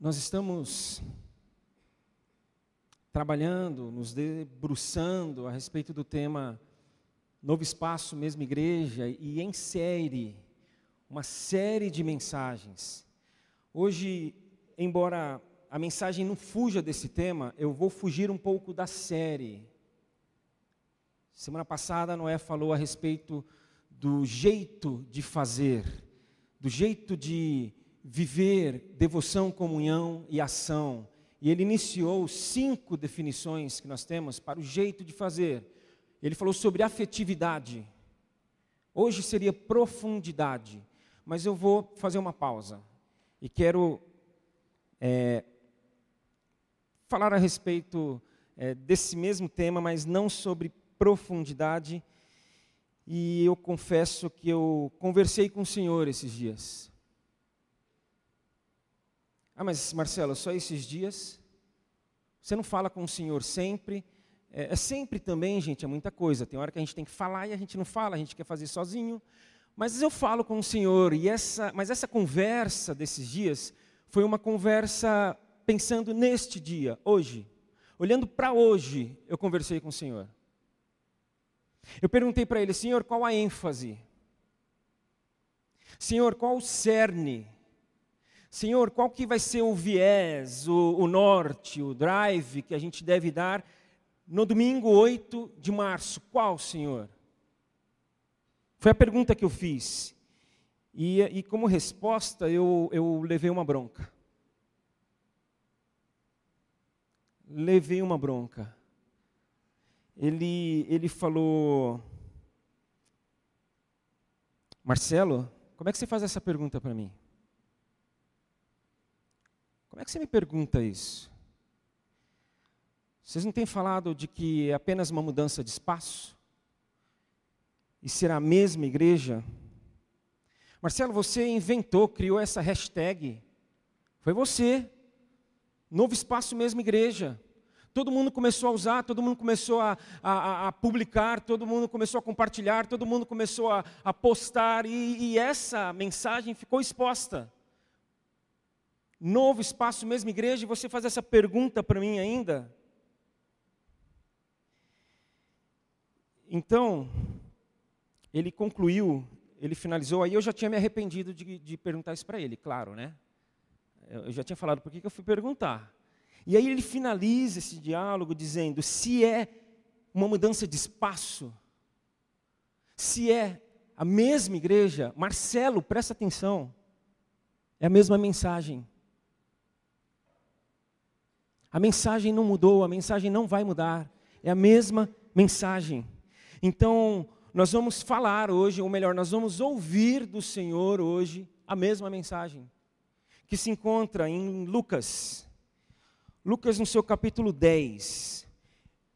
Nós estamos trabalhando, nos debruçando a respeito do tema Novo Espaço, mesma igreja, e em série, uma série de mensagens. Hoje, embora a mensagem não fuja desse tema, eu vou fugir um pouco da série. Semana passada, Noé falou a respeito do jeito de fazer, do jeito de viver devoção, comunhão e ação. E ele iniciou cinco definições que nós temos para o jeito de fazer. Ele falou sobre afetividade. Hoje seria profundidade, mas eu vou fazer uma pausa e quero é, falar a respeito é, desse mesmo tema, mas não sobre profundidade. E eu confesso que eu conversei com o Senhor esses dias. Ah, mas Marcelo, só esses dias? Você não fala com o Senhor sempre? É, é, sempre também, gente, é muita coisa. Tem hora que a gente tem que falar e a gente não fala, a gente quer fazer sozinho. Mas eu falo com o Senhor, e essa, mas essa conversa desses dias foi uma conversa pensando neste dia, hoje. Olhando para hoje, eu conversei com o Senhor. Eu perguntei para ele, Senhor, qual a ênfase? Senhor, qual o cerne? Senhor, qual que vai ser o viés, o, o norte, o drive que a gente deve dar no domingo 8 de março? Qual, Senhor? Foi a pergunta que eu fiz. E, e como resposta, eu, eu levei uma bronca. Levei uma bronca. Ele, ele falou: Marcelo, como é que você faz essa pergunta para mim? Como é que você me pergunta isso? Vocês não têm falado de que é apenas uma mudança de espaço? E será a mesma igreja? Marcelo, você inventou, criou essa hashtag. Foi você. Novo espaço, mesma igreja. Todo mundo começou a usar, todo mundo começou a, a, a publicar, todo mundo começou a compartilhar, todo mundo começou a, a postar, e, e essa mensagem ficou exposta novo espaço, mesma igreja, e você faz essa pergunta para mim ainda? Então, ele concluiu, ele finalizou, aí eu já tinha me arrependido de, de perguntar isso para ele, claro, né? Eu já tinha falado por que eu fui perguntar. E aí ele finaliza esse diálogo dizendo: se é uma mudança de espaço, se é a mesma igreja, Marcelo, presta atenção, é a mesma mensagem. A mensagem não mudou, a mensagem não vai mudar. É a mesma mensagem. Então, nós vamos falar hoje, ou melhor, nós vamos ouvir do Senhor hoje a mesma mensagem, que se encontra em Lucas. Lucas, no seu capítulo 10,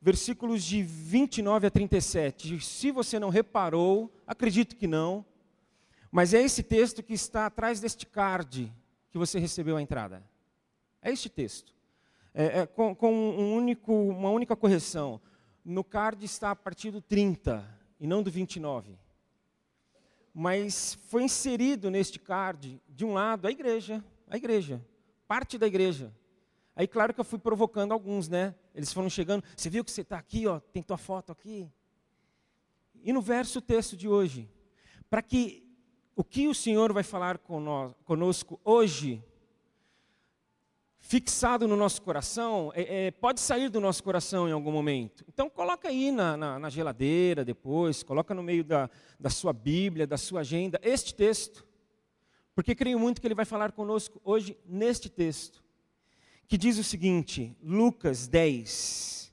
versículos de 29 a 37. Se você não reparou, acredito que não, mas é esse texto que está atrás deste card que você recebeu a entrada. É este texto é, é, com, com um único, uma única correção. No card está a partir do 30 e não do 29. Mas foi inserido neste card, de um lado, a igreja, a igreja, parte da igreja. Aí, claro que eu fui provocando alguns, né? Eles foram chegando, você viu que você está aqui, ó, tem tua foto aqui. E no verso texto de hoje, para que o que o Senhor vai falar conosco hoje fixado no nosso coração, é, é, pode sair do nosso coração em algum momento. Então coloca aí na, na, na geladeira depois, coloca no meio da, da sua Bíblia, da sua agenda, este texto. Porque creio muito que ele vai falar conosco hoje neste texto, que diz o seguinte, Lucas 10,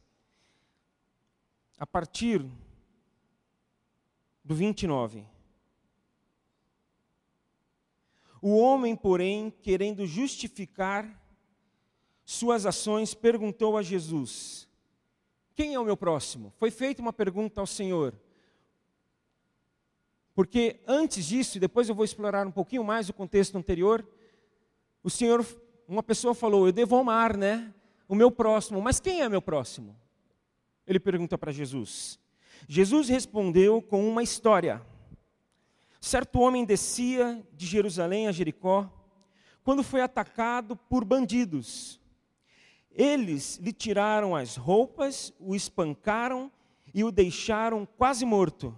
a partir do 29. O homem, porém, querendo justificar suas ações, perguntou a Jesus: Quem é o meu próximo? Foi feita uma pergunta ao Senhor. Porque antes disso, e depois eu vou explorar um pouquinho mais o contexto anterior, o Senhor, uma pessoa falou: Eu devo amar, né? O meu próximo. Mas quem é meu próximo? Ele pergunta para Jesus. Jesus respondeu com uma história. Certo homem descia de Jerusalém a Jericó quando foi atacado por bandidos. Eles lhe tiraram as roupas, o espancaram e o deixaram quase morto,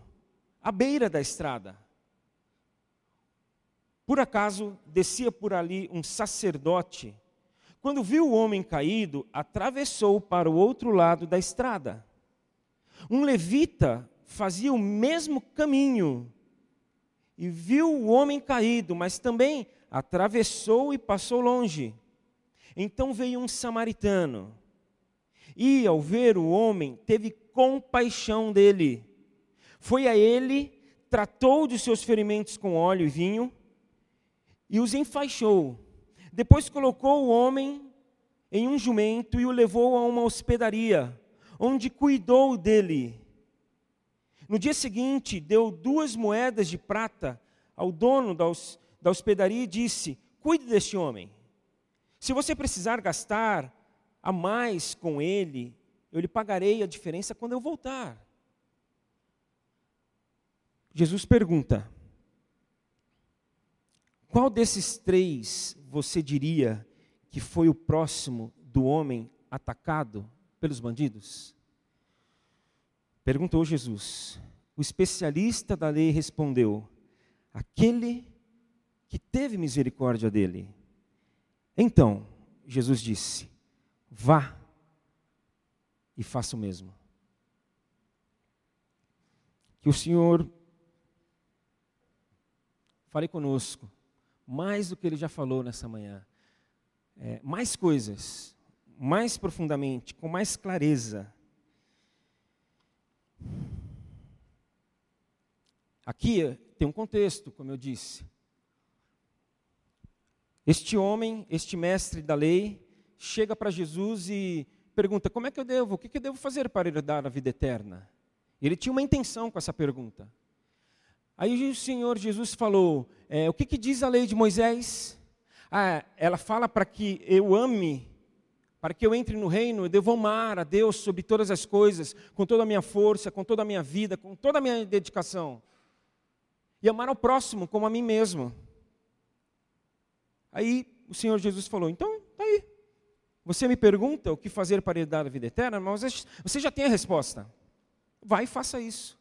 à beira da estrada. Por acaso descia por ali um sacerdote. Quando viu o homem caído, atravessou para o outro lado da estrada. Um levita fazia o mesmo caminho e viu o homem caído, mas também atravessou e passou longe. Então veio um samaritano e, ao ver o homem, teve compaixão dele. Foi a ele, tratou de seus ferimentos com óleo e vinho e os enfaixou. Depois colocou o homem em um jumento e o levou a uma hospedaria, onde cuidou dele. No dia seguinte, deu duas moedas de prata ao dono da, da hospedaria e disse: Cuide deste homem. Se você precisar gastar a mais com ele, eu lhe pagarei a diferença quando eu voltar. Jesus pergunta: Qual desses três você diria que foi o próximo do homem atacado pelos bandidos? Perguntou Jesus. O especialista da lei respondeu: Aquele que teve misericórdia dele. Então, Jesus disse: Vá e faça o mesmo. Que o Senhor fale conosco, mais do que Ele já falou nessa manhã, é, mais coisas, mais profundamente, com mais clareza. Aqui tem um contexto, como eu disse. Este homem, este mestre da lei, chega para Jesus e pergunta: Como é que eu devo? O que eu devo fazer para herdar a vida eterna? Ele tinha uma intenção com essa pergunta. Aí o Senhor Jesus falou: é, O que, que diz a lei de Moisés? Ah, ela fala para que eu ame, para que eu entre no reino, eu devo amar a Deus sobre todas as coisas, com toda a minha força, com toda a minha vida, com toda a minha dedicação. E amar ao próximo como a mim mesmo. Aí o Senhor Jesus falou: Então, tá aí. Você me pergunta o que fazer para herdar a vida eterna, mas você já tem a resposta. Vai e faça isso.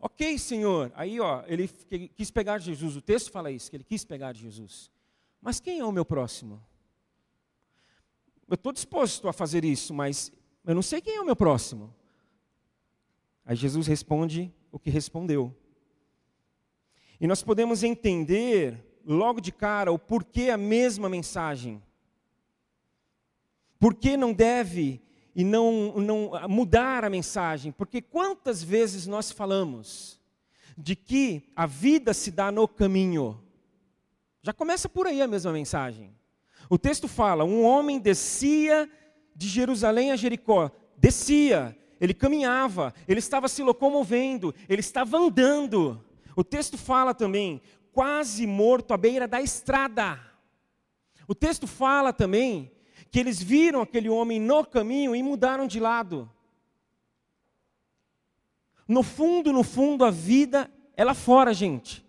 Ok, Senhor. Aí, ó, ele quis pegar Jesus. O texto fala isso, que ele quis pegar Jesus. Mas quem é o meu próximo? Eu estou disposto a fazer isso, mas eu não sei quem é o meu próximo. Aí Jesus responde o que respondeu. E nós podemos entender logo de cara o porquê a mesma mensagem. Por que não deve e não, não mudar a mensagem? Porque quantas vezes nós falamos de que a vida se dá no caminho? Já começa por aí a mesma mensagem. O texto fala: um homem descia de Jerusalém a Jericó, descia, ele caminhava, ele estava se locomovendo, ele estava andando. O texto fala também, quase morto à beira da estrada. O texto fala também que eles viram aquele homem no caminho e mudaram de lado. No fundo, no fundo, a vida é lá fora, gente.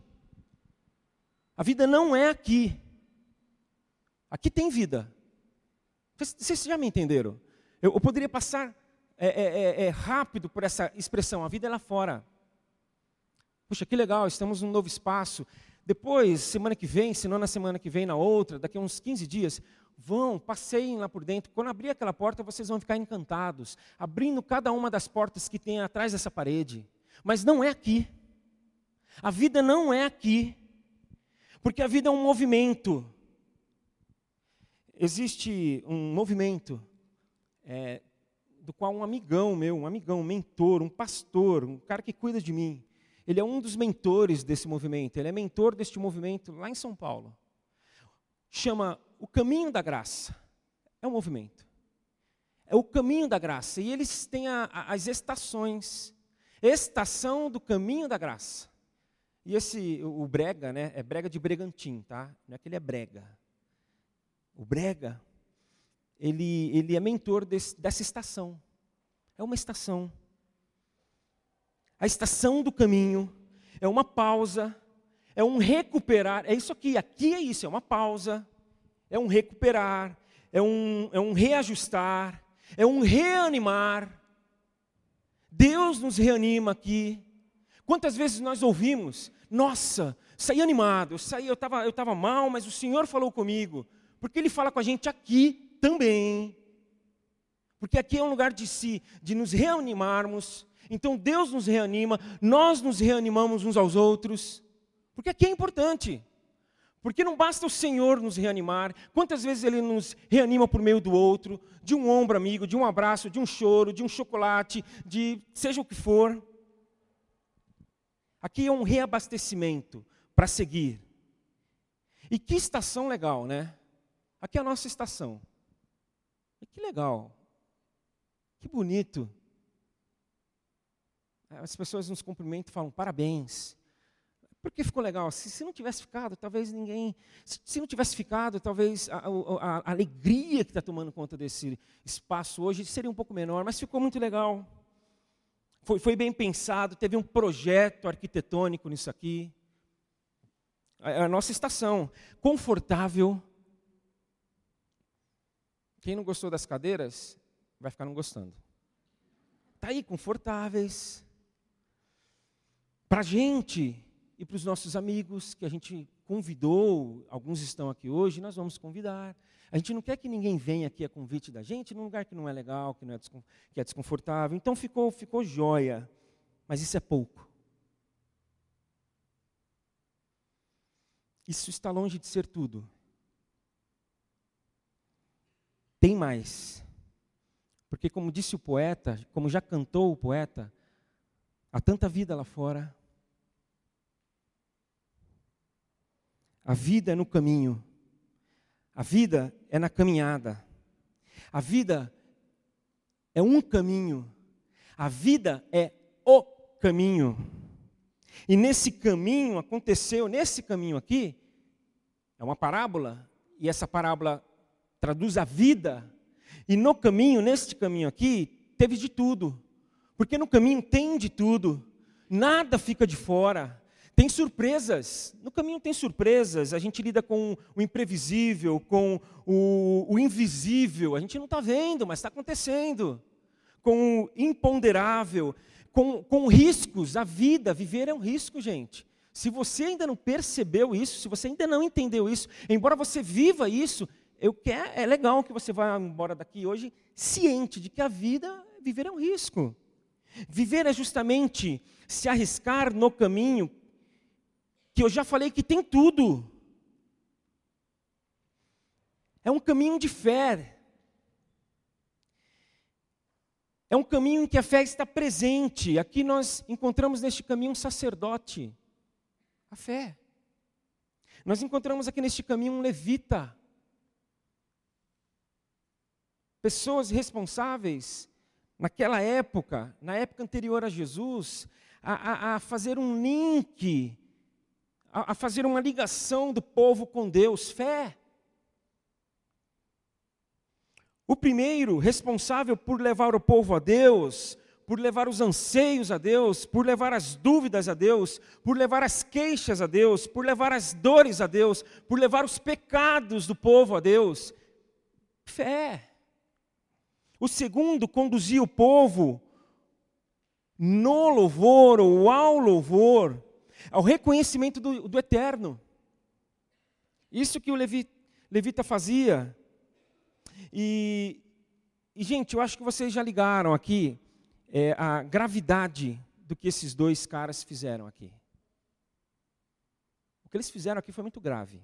A vida não é aqui. Aqui tem vida. Vocês já me entenderam? Eu, poderia passar é, é, é, é, rápido por essa expressão. A vida é lá fora. Puxa, que legal, estamos num novo espaço. Depois, semana que vem, se não na semana que vem, na outra, daqui a uns 15 dias, Vão, passeiem lá por dentro. Quando abrir aquela porta, vocês vão ficar encantados, abrindo cada uma das portas que tem atrás dessa parede. Mas não é aqui. A vida não é aqui. Porque a vida é um movimento. Existe um movimento é, do qual um amigão meu, um amigão, um mentor, um pastor, um cara que cuida de mim, ele é um dos mentores desse movimento. Ele é mentor deste movimento lá em São Paulo. Chama o caminho da graça. É um movimento. É o caminho da graça. E eles têm a, a, as estações. Estação do caminho da graça. E esse, o brega, né? É brega de Bregantim, tá? Não é que ele é brega. O brega, ele, ele é mentor desse, dessa estação. É uma estação. A estação do caminho é uma pausa, é um recuperar. É isso aqui, aqui é isso, é uma pausa é um recuperar, é um, é um reajustar, é um reanimar. Deus nos reanima aqui. Quantas vezes nós ouvimos, nossa, saí animado, eu saí, eu estava eu tava mal, mas o Senhor falou comigo. Porque Ele fala com a gente aqui também. Porque aqui é um lugar de si, de nos reanimarmos. Então Deus nos reanima, nós nos reanimamos uns aos outros. Porque aqui é importante. Porque não basta o Senhor nos reanimar, quantas vezes Ele nos reanima por meio do outro, de um ombro amigo, de um abraço, de um choro, de um chocolate, de seja o que for. Aqui é um reabastecimento para seguir. E que estação legal, né? Aqui é a nossa estação. E que legal. Que bonito. As pessoas nos cumprimentam e falam parabéns. Porque ficou legal. Se, se não tivesse ficado, talvez ninguém. Se, se não tivesse ficado, talvez a, a, a alegria que está tomando conta desse espaço hoje seria um pouco menor, mas ficou muito legal. Foi, foi bem pensado, teve um projeto arquitetônico nisso aqui. A, a nossa estação, confortável. Quem não gostou das cadeiras, vai ficar não gostando. Está aí, confortáveis. Para a gente, e para os nossos amigos que a gente convidou, alguns estão aqui hoje, nós vamos convidar. A gente não quer que ninguém venha aqui a convite da gente num lugar que não é legal, que, não é, que é desconfortável. Então ficou, ficou joia, mas isso é pouco. Isso está longe de ser tudo. Tem mais. Porque, como disse o poeta, como já cantou o poeta, há tanta vida lá fora, A vida é no caminho. A vida é na caminhada. A vida é um caminho. A vida é o caminho. E nesse caminho aconteceu, nesse caminho aqui, é uma parábola, e essa parábola traduz a vida. E no caminho, neste caminho aqui, teve de tudo. Porque no caminho tem de tudo. Nada fica de fora. Tem surpresas, no caminho tem surpresas, a gente lida com o imprevisível, com o, o invisível, a gente não está vendo, mas está acontecendo. Com o imponderável, com, com riscos, a vida, viver é um risco, gente. Se você ainda não percebeu isso, se você ainda não entendeu isso, embora você viva isso, eu quero, é legal que você vá embora daqui hoje ciente de que a vida, viver é um risco. Viver é justamente se arriscar no caminho que eu já falei que tem tudo. É um caminho de fé. É um caminho em que a fé está presente. Aqui nós encontramos neste caminho um sacerdote. A fé. Nós encontramos aqui neste caminho um levita. Pessoas responsáveis, naquela época, na época anterior a Jesus, a, a, a fazer um link a, a fazer uma ligação do povo com Deus, fé. O primeiro, responsável por levar o povo a Deus, por levar os anseios a Deus, por levar as dúvidas a Deus, por levar as queixas a Deus, por levar as dores a Deus, por levar os pecados do povo a Deus. Fé. O segundo, conduzir o povo no louvor ou ao louvor ao reconhecimento do, do eterno. Isso que o Levi, levita fazia. E, e, gente, eu acho que vocês já ligaram aqui é, a gravidade do que esses dois caras fizeram aqui. O que eles fizeram aqui foi muito grave.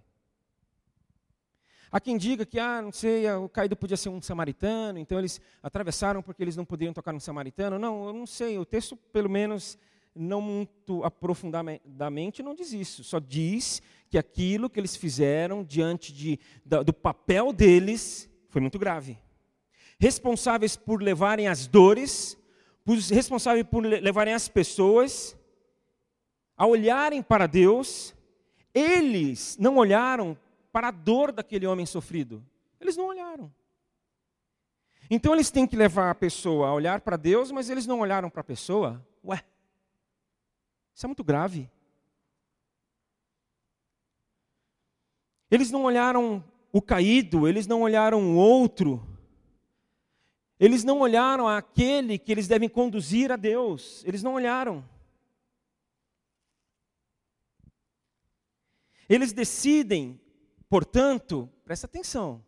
Há quem diga que, ah, não sei, o caído podia ser um samaritano, então eles atravessaram porque eles não podiam tocar no samaritano. Não, eu não sei, o texto, pelo menos, não muito aprofundadamente, não diz isso. Só diz que aquilo que eles fizeram diante de, do papel deles foi muito grave. Responsáveis por levarem as dores, responsáveis por levarem as pessoas a olharem para Deus, eles não olharam para a dor daquele homem sofrido. Eles não olharam. Então eles têm que levar a pessoa a olhar para Deus, mas eles não olharam para a pessoa. Ué, isso é muito grave. Eles não olharam o caído, eles não olharam o outro, eles não olharam aquele que eles devem conduzir a Deus, eles não olharam. Eles decidem, portanto, presta atenção.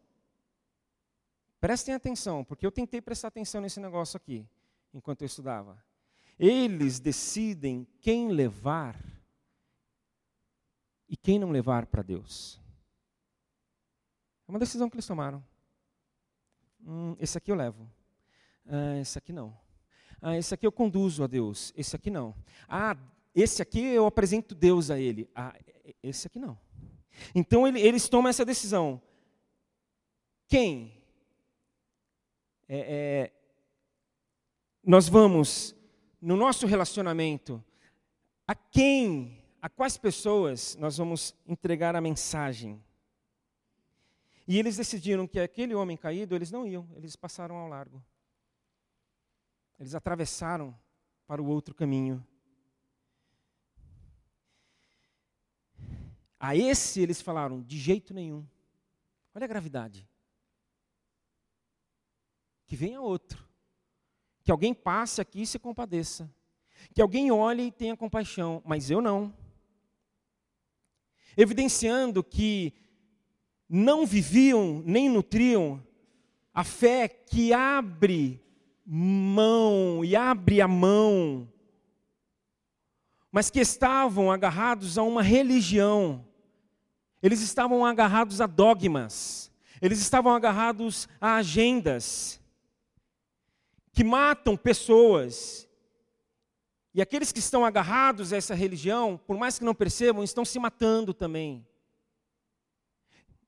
Prestem atenção, porque eu tentei prestar atenção nesse negócio aqui, enquanto eu estudava. Eles decidem quem levar e quem não levar para Deus. É uma decisão que eles tomaram. Hum, esse aqui eu levo. Ah, esse aqui não. Ah, esse aqui eu conduzo a Deus. Esse aqui não. Ah, esse aqui eu apresento Deus a ele. Ah, esse aqui não. Então ele, eles tomam essa decisão. Quem? É, é, nós vamos, no nosso relacionamento, a quem, a quais pessoas nós vamos entregar a mensagem? E eles decidiram que aquele homem caído, eles não iam, eles passaram ao largo. Eles atravessaram para o outro caminho. A esse eles falaram: de jeito nenhum. Olha a gravidade. Que venha outro. Que alguém passe aqui e se compadeça. Que alguém olhe e tenha compaixão, mas eu não. Evidenciando que não viviam nem nutriam a fé que abre mão e abre a mão, mas que estavam agarrados a uma religião, eles estavam agarrados a dogmas, eles estavam agarrados a agendas que matam pessoas. E aqueles que estão agarrados a essa religião, por mais que não percebam, estão se matando também.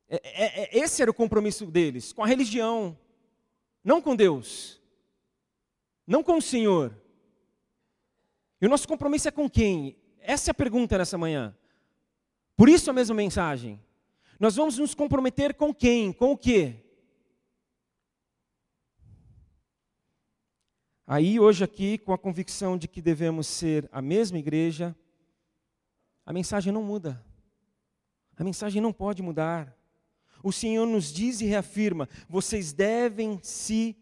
É, é, é, esse era o compromisso deles, com a religião, não com Deus, não com o Senhor. E o nosso compromisso é com quem? Essa é a pergunta nessa manhã. Por isso a mesma mensagem. Nós vamos nos comprometer com quem? Com o quê? Aí, hoje, aqui, com a convicção de que devemos ser a mesma igreja, a mensagem não muda. A mensagem não pode mudar. O Senhor nos diz e reafirma: vocês devem se.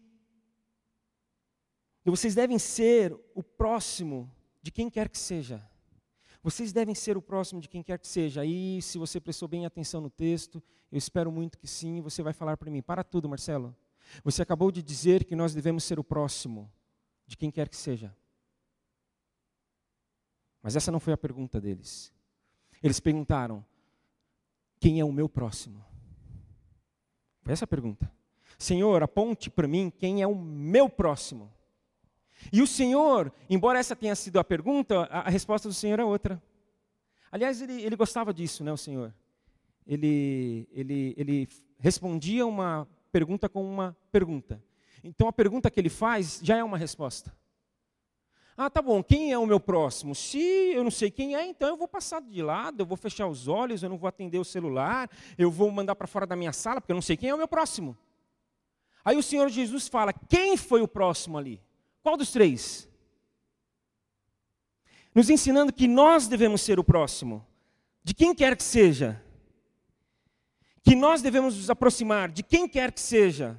Vocês devem ser o próximo de quem quer que seja. Vocês devem ser o próximo de quem quer que seja. Aí, se você prestou bem atenção no texto, eu espero muito que sim, você vai falar para mim: para tudo, Marcelo. Você acabou de dizer que nós devemos ser o próximo de quem quer que seja. Mas essa não foi a pergunta deles. Eles perguntaram: quem é o meu próximo? Foi essa a pergunta. Senhor, aponte para mim quem é o meu próximo. E o Senhor, embora essa tenha sido a pergunta, a, resposta do Senhor é outra. Aliás, ele, ele gostava disso, né, o Senhor? Ele, ele, ele respondia uma pergunta com uma pergunta. Então a pergunta que ele faz já é uma resposta. Ah, tá bom, quem é o meu próximo? Se eu não sei quem é, então eu vou passar de lado, eu vou fechar os olhos, eu não vou atender o celular, eu vou mandar para fora da minha sala, porque eu não sei quem é o meu próximo. Aí o Senhor Jesus fala: quem foi o próximo ali? Qual dos três? Nos ensinando que nós devemos ser o próximo, de quem quer que seja. Que nós devemos nos aproximar de quem quer que seja.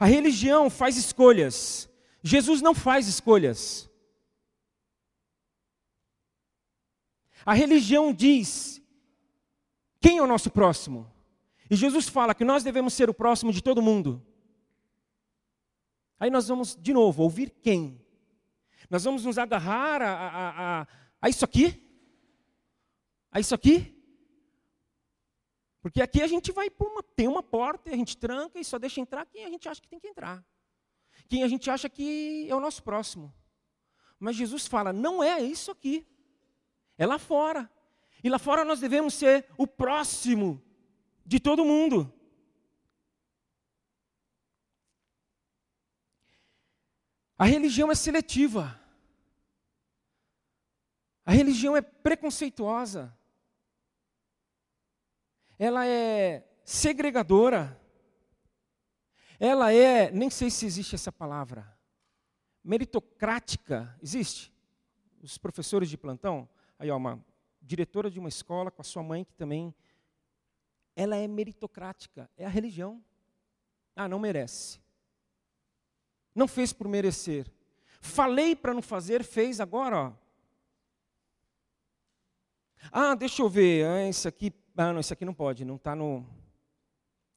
A religião faz escolhas, Jesus não faz escolhas. A religião diz quem é o nosso próximo. E Jesus fala que nós devemos ser o próximo de todo mundo. Aí nós vamos, de novo, ouvir quem? Nós vamos nos agarrar a, a, a, a isso aqui? A isso aqui? Porque aqui a gente vai uma, tem uma porta, e a gente tranca e só deixa entrar quem a gente acha que tem que entrar quem a gente acha que é o nosso próximo. Mas Jesus fala: não é isso aqui, é lá fora. E lá fora nós devemos ser o próximo de todo mundo. A religião é seletiva. A religião é preconceituosa. Ela é segregadora. Ela é, nem sei se existe essa palavra, meritocrática. Existe? Os professores de plantão, aí ó, uma diretora de uma escola com a sua mãe que também ela é meritocrática, é a religião. Ah, não merece. Não fez por merecer. Falei para não fazer, fez agora, ó. Ah, deixa eu ver, ah, isso aqui, ah, não, isso aqui não pode, não está no,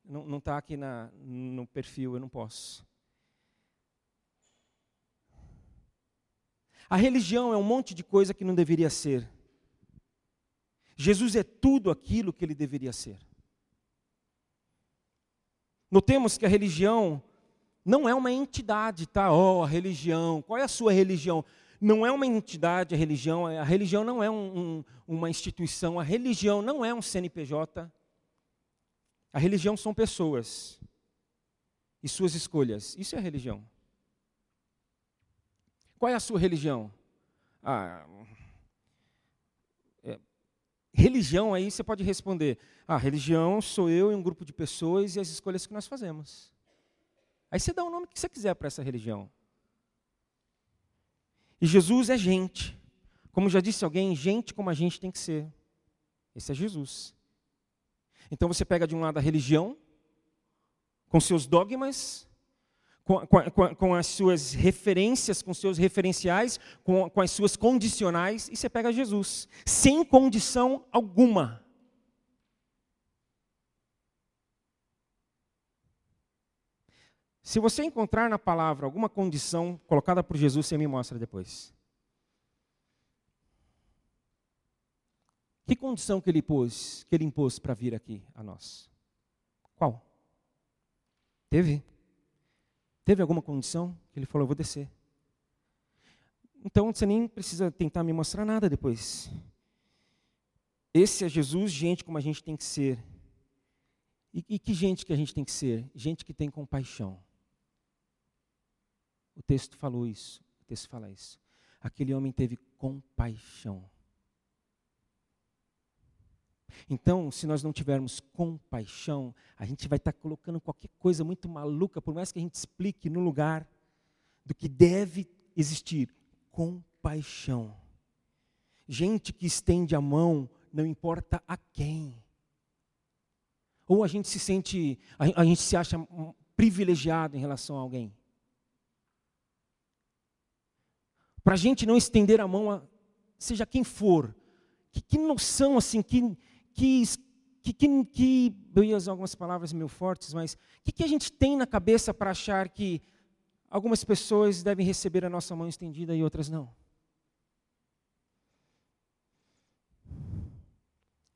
não, não tá aqui na, no perfil, eu não posso. A religião é um monte de coisa que não deveria ser. Jesus é tudo aquilo que ele deveria ser. Notemos que a religião não é uma entidade, tá? Oh, a religião. Qual é a sua religião? Não é uma entidade a religião. A religião não é um, um, uma instituição. A religião não é um CNPJ. A religião são pessoas e suas escolhas. Isso é religião. Qual é a sua religião? Ah, é, religião aí você pode responder: ah, religião sou eu e um grupo de pessoas e as escolhas que nós fazemos. Aí você dá o nome que você quiser para essa religião. E Jesus é gente. Como já disse alguém, gente como a gente tem que ser. Esse é Jesus. Então você pega de um lado a religião, com seus dogmas, com, com, com, as suas referências, com seus referenciais, com, com as suas condicionais, e você pega Jesus, sem condição alguma. Se você encontrar na palavra alguma condição colocada por Jesus, você me mostra depois. Que condição que ele pôs, que ele impôs para vir aqui a nós? Qual? Teve? Teve alguma condição que ele falou, eu vou descer. Então você nem precisa tentar me mostrar nada depois. Esse é Jesus, gente como a gente tem que ser. E, e que gente que a gente tem que ser? Gente que tem compaixão. O texto falou isso. O texto fala isso. Aquele homem teve compaixão. Então, se nós não tivermos compaixão, a gente vai estar colocando qualquer coisa muito maluca, por mais que a gente explique no lugar do que deve existir compaixão. Gente que estende a mão, não importa a quem. Ou a gente se sente, a, gente se acha privilegiado em relação a alguém. Para a gente não estender a mão a seja quem for. Que, que noção assim, que, que, que, que, eu ia usar algumas palavras meio fortes, mas que, que a gente tem na cabeça para achar que algumas pessoas devem receber a nossa mão estendida e outras não?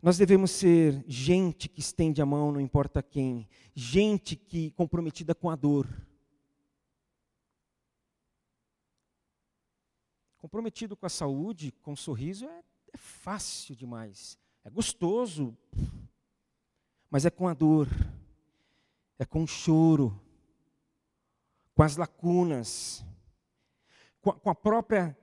Nós devemos ser gente que estende a mão, não importa quem, gente que comprometida com a dor. Comprometido com a saúde, com um sorriso, é, é fácil demais. É gostoso. Mas é com a dor, é com o choro, com as lacunas, com a, com a própria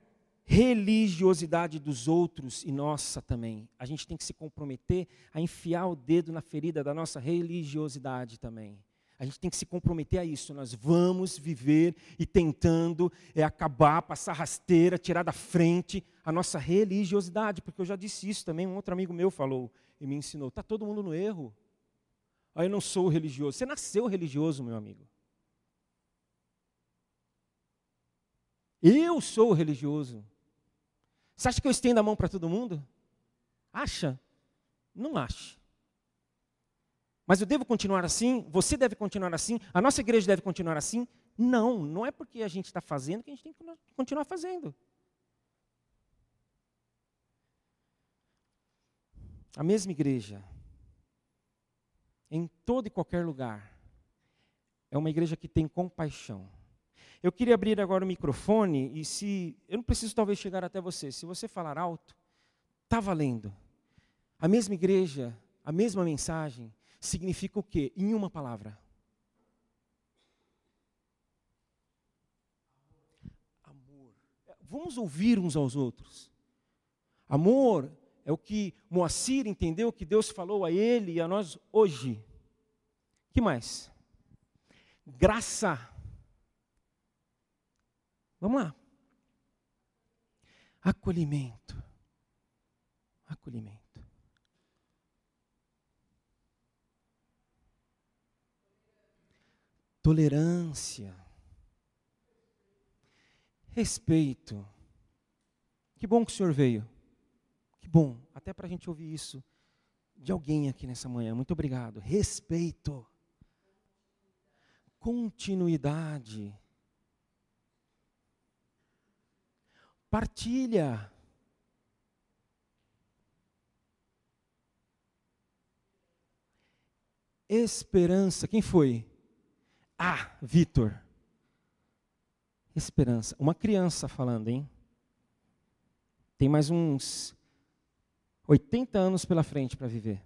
religiosidade dos outros e nossa também. A gente tem que se comprometer a enfiar o dedo na ferida da nossa religiosidade também. A gente tem que se comprometer a isso. Nós vamos viver e tentando é, acabar, passar rasteira, tirar da frente a nossa religiosidade, porque eu já disse isso também. Um outro amigo meu falou e me ensinou: está todo mundo no erro. Ah, eu não sou religioso. Você nasceu religioso, meu amigo. Eu sou religioso. Você acha que eu estendo a mão para todo mundo? Acha? Não acha. Mas eu devo continuar assim? Você deve continuar assim? A nossa igreja deve continuar assim? Não, não é porque a gente está fazendo que a gente tem que continuar fazendo. A mesma igreja, em todo e qualquer lugar, é uma igreja que tem compaixão. Eu queria abrir agora o microfone e se eu não preciso talvez chegar até você, se você falar alto, está valendo. A mesma igreja, a mesma mensagem, significa o quê? Em uma palavra. Amor. Vamos ouvir uns aos outros. Amor é o que Moacir entendeu que Deus falou a ele e a nós hoje. que mais? Graça. Vamos lá. Acolhimento. Acolhimento. Tolerância, respeito. Que bom que o senhor veio. Que bom, até para a gente ouvir isso de alguém aqui nessa manhã. Muito obrigado. Respeito. Continuidade. Partilha. Esperança. Quem foi? Ah, Vitor. Esperança. Uma criança falando, hein? Tem mais uns 80 anos pela frente para viver.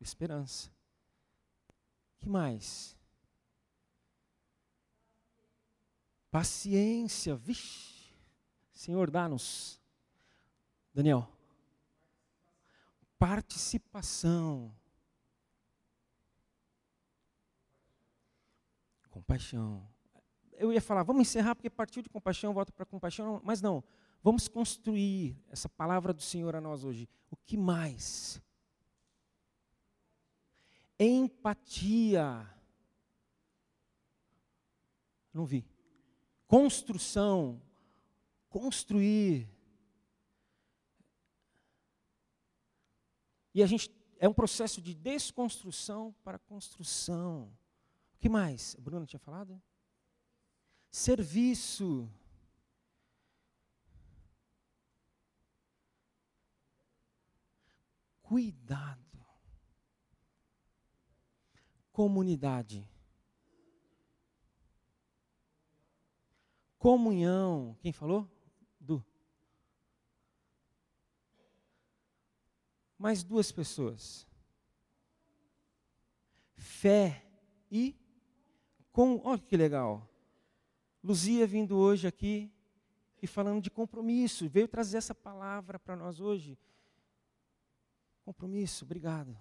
Esperança. que mais? Paciência. Vixe. Senhor, dá-nos. Daniel. Participação. Compaixão. Eu ia falar, vamos encerrar, porque partiu de compaixão, volta para compaixão, mas não. Vamos construir essa palavra do Senhor a nós hoje. O que mais? Empatia. Não vi. Construção. Construir. E a gente é um processo de desconstrução para construção. Que mais? Bruno tinha falado? Serviço. cuidado. Comunidade. Comunhão. Quem falou? Du. Mais duas pessoas. Fé e com, olha que legal. Luzia vindo hoje aqui e falando de compromisso, veio trazer essa palavra para nós hoje. Compromisso, obrigado.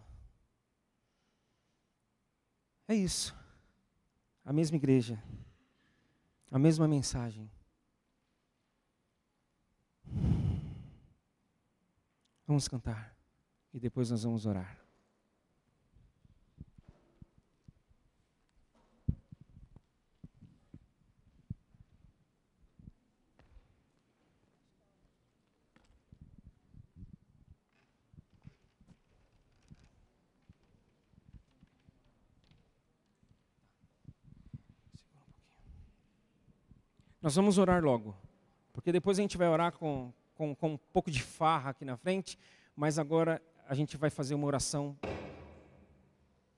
É isso. A mesma igreja. A mesma mensagem. Vamos cantar. E depois nós vamos orar. Nós vamos orar logo, porque depois a gente vai orar com, com, com um pouco de farra aqui na frente, mas agora a gente vai fazer uma oração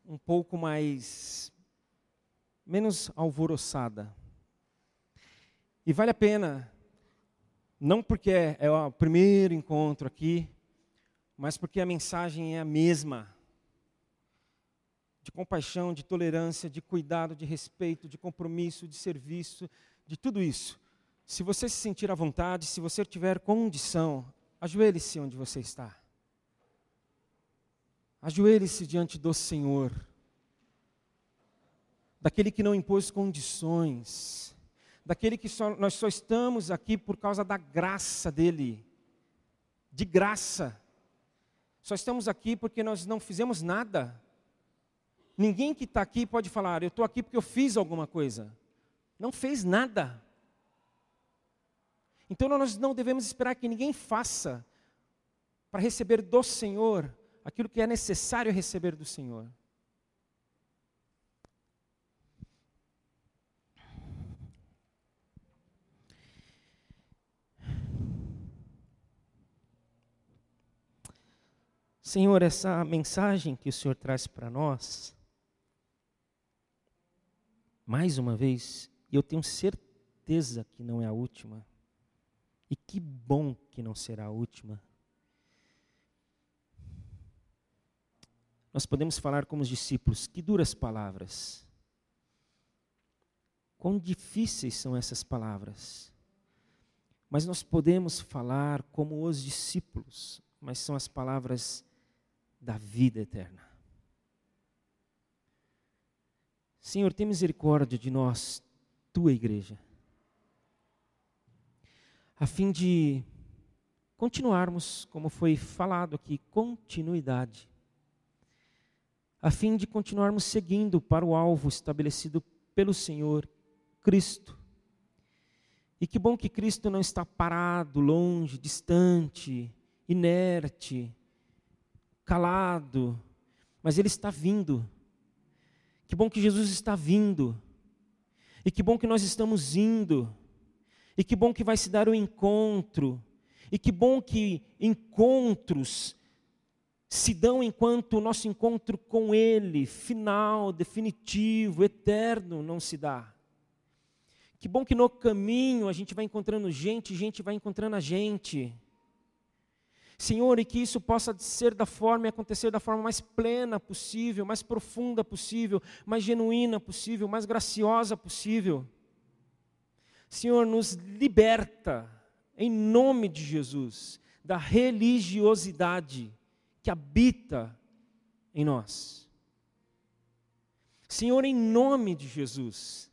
um pouco mais menos alvoroçada. E vale a pena, não porque é, é o primeiro encontro aqui, mas porque a mensagem é a mesma. De compaixão, de tolerância, de cuidado, de respeito, de compromisso, de serviço, de tudo isso, se você se sentir à vontade, se você tiver condição, ajoelhe-se onde você está. Ajoelhe-se diante do Senhor, daquele que não impôs condições, daquele que só, nós só estamos aqui por causa da graça dele, de graça. Só estamos aqui porque nós não fizemos nada. Ninguém que está aqui pode falar, eu estou aqui porque eu fiz alguma coisa não fez nada. Então nós não devemos esperar que ninguém faça para receber do Senhor aquilo que é necessário receber do Senhor. Senhor, essa mensagem que o Senhor traz para nós, mais uma vez, e eu tenho certeza que não é a última. E que bom que não será a última. Nós podemos falar como os discípulos, que duras palavras. Quão difíceis são essas palavras. Mas nós podemos falar como os discípulos, mas são as palavras da vida eterna. Senhor, tem misericórdia de nós, tua igreja, a fim de continuarmos, como foi falado aqui, continuidade, a fim de continuarmos seguindo para o alvo estabelecido pelo Senhor Cristo. E que bom que Cristo não está parado, longe, distante, inerte, calado, mas Ele está vindo. Que bom que Jesus está vindo. E que bom que nós estamos indo. E que bom que vai se dar o encontro. E que bom que encontros se dão enquanto o nosso encontro com Ele, final, definitivo, eterno, não se dá. Que bom que no caminho a gente vai encontrando gente, gente vai encontrando a gente. Senhor, e que isso possa ser da forma e acontecer da forma mais plena possível, mais profunda possível, mais genuína possível, mais graciosa possível. Senhor, nos liberta, em nome de Jesus, da religiosidade que habita em nós. Senhor, em nome de Jesus,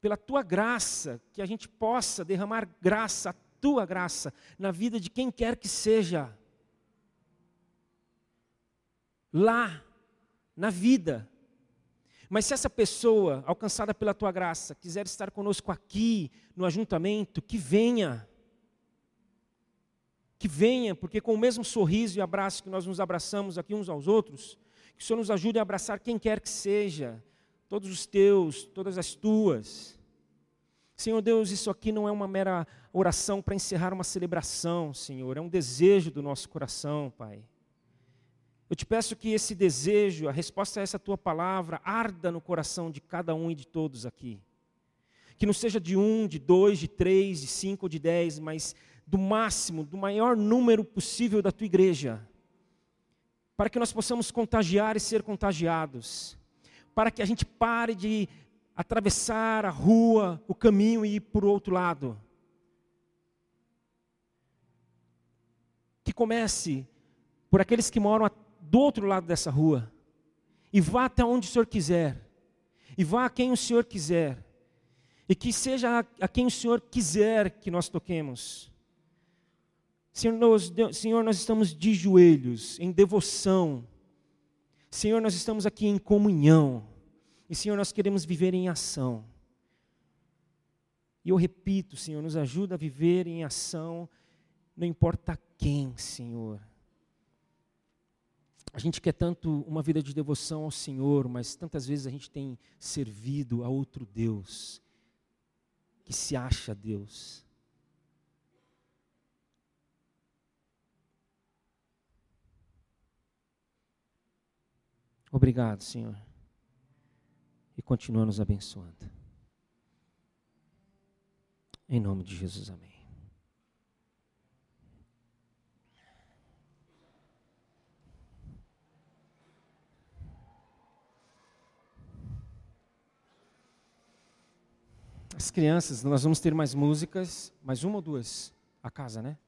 pela tua graça, que a gente possa derramar graça tua graça na vida de quem quer que seja. Lá, na vida. Mas se essa pessoa, alcançada pela tua graça, quiser estar conosco aqui, no ajuntamento, que venha. Que venha, porque com o mesmo sorriso e abraço que nós nos abraçamos aqui uns aos outros, que o Senhor nos ajude a abraçar quem quer que seja, todos os teus, todas as tuas. Senhor Deus, isso aqui não é uma mera oração para encerrar uma celebração, Senhor, é um desejo do nosso coração, Pai. Eu te peço que esse desejo, a resposta a essa tua palavra, arda no coração de cada um e de todos aqui. Que não seja de um, de dois, de três, de cinco ou de dez, mas do máximo, do maior número possível da tua igreja. Para que nós possamos contagiar e ser contagiados. Para que a gente pare de atravessar a rua, o caminho e ir para o outro lado. Que comece por aqueles que moram do outro lado dessa rua. E vá até onde o Senhor quiser. E vá a quem o Senhor quiser. E que seja a quem o Senhor quiser que nós toquemos. Senhor nós, Senhor, nós estamos de joelhos, em devoção. Senhor, nós estamos aqui em comunhão. E, Senhor, nós queremos viver em ação. E eu repito, Senhor, nos ajuda a viver em ação, não importa quem, Senhor. A gente quer tanto uma vida de devoção ao Senhor, mas tantas vezes a gente tem servido a outro Deus, que se acha Deus. Obrigado, Senhor e continua nos abençoando. Em nome de Jesus, amém. As crianças, nós vamos ter mais músicas, mais uma ou duas? A casa, né?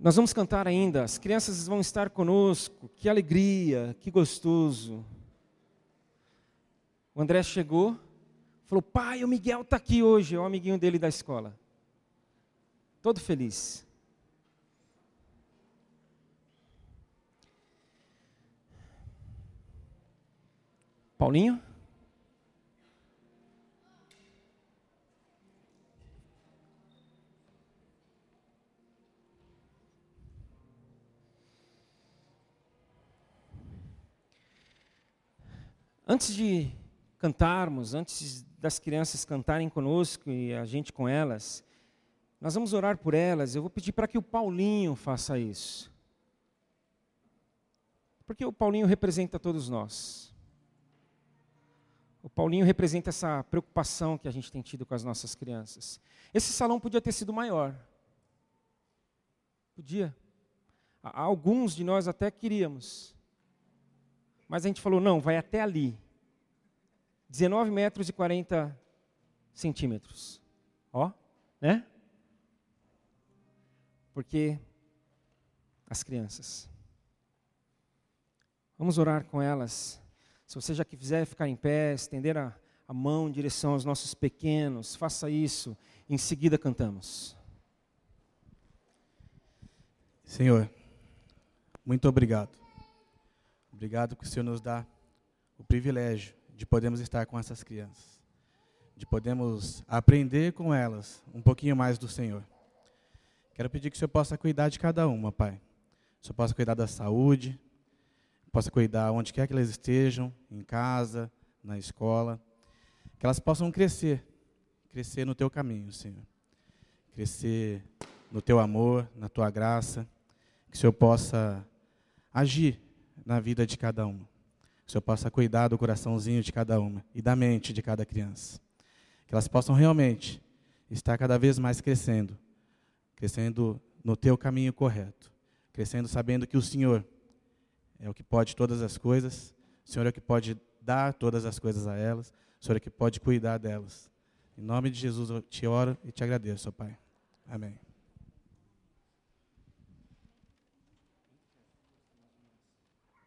Nós vamos cantar ainda, as crianças vão estar conosco, que alegria, que gostoso. O André chegou, falou: Pai, o Miguel está aqui hoje, é o amiguinho dele da escola. Todo feliz. Paulinho? Antes de cantarmos, antes das crianças cantarem conosco e a gente com elas, nós vamos orar por elas. Eu vou pedir para que o Paulinho faça isso. Porque o Paulinho representa todos nós. O Paulinho representa essa preocupação que a gente tem tido com as nossas crianças. Esse salão podia ter sido maior. Podia. Alguns de nós até queríamos. Mas a gente falou, não, vai até ali. 19 metros e 40 centímetros. Ó, né? Porque as crianças. Vamos orar com elas. Se você já quiser ficar em pé, estender a, a mão em direção aos nossos pequenos, faça isso. Em seguida cantamos. Senhor, muito obrigado Obrigado que o Senhor nos dá o privilégio de podermos estar com essas crianças, de podermos aprender com elas um pouquinho mais do Senhor. Quero pedir que o Senhor possa cuidar de cada uma, Pai. O Senhor possa cuidar da saúde, possa cuidar onde quer que elas estejam, em casa, na escola, que elas possam crescer, crescer no teu caminho, Senhor. Crescer no teu amor, na tua graça, que o Senhor possa agir na vida de cada uma. O Senhor possa cuidar do coraçãozinho de cada uma e da mente de cada criança. Que elas possam realmente estar cada vez mais crescendo crescendo no teu caminho correto, crescendo sabendo que o Senhor é o que pode todas as coisas, o Senhor é o que pode dar todas as coisas a elas, o Senhor é o que pode cuidar delas. Em nome de Jesus eu te oro e te agradeço, Pai. Amém.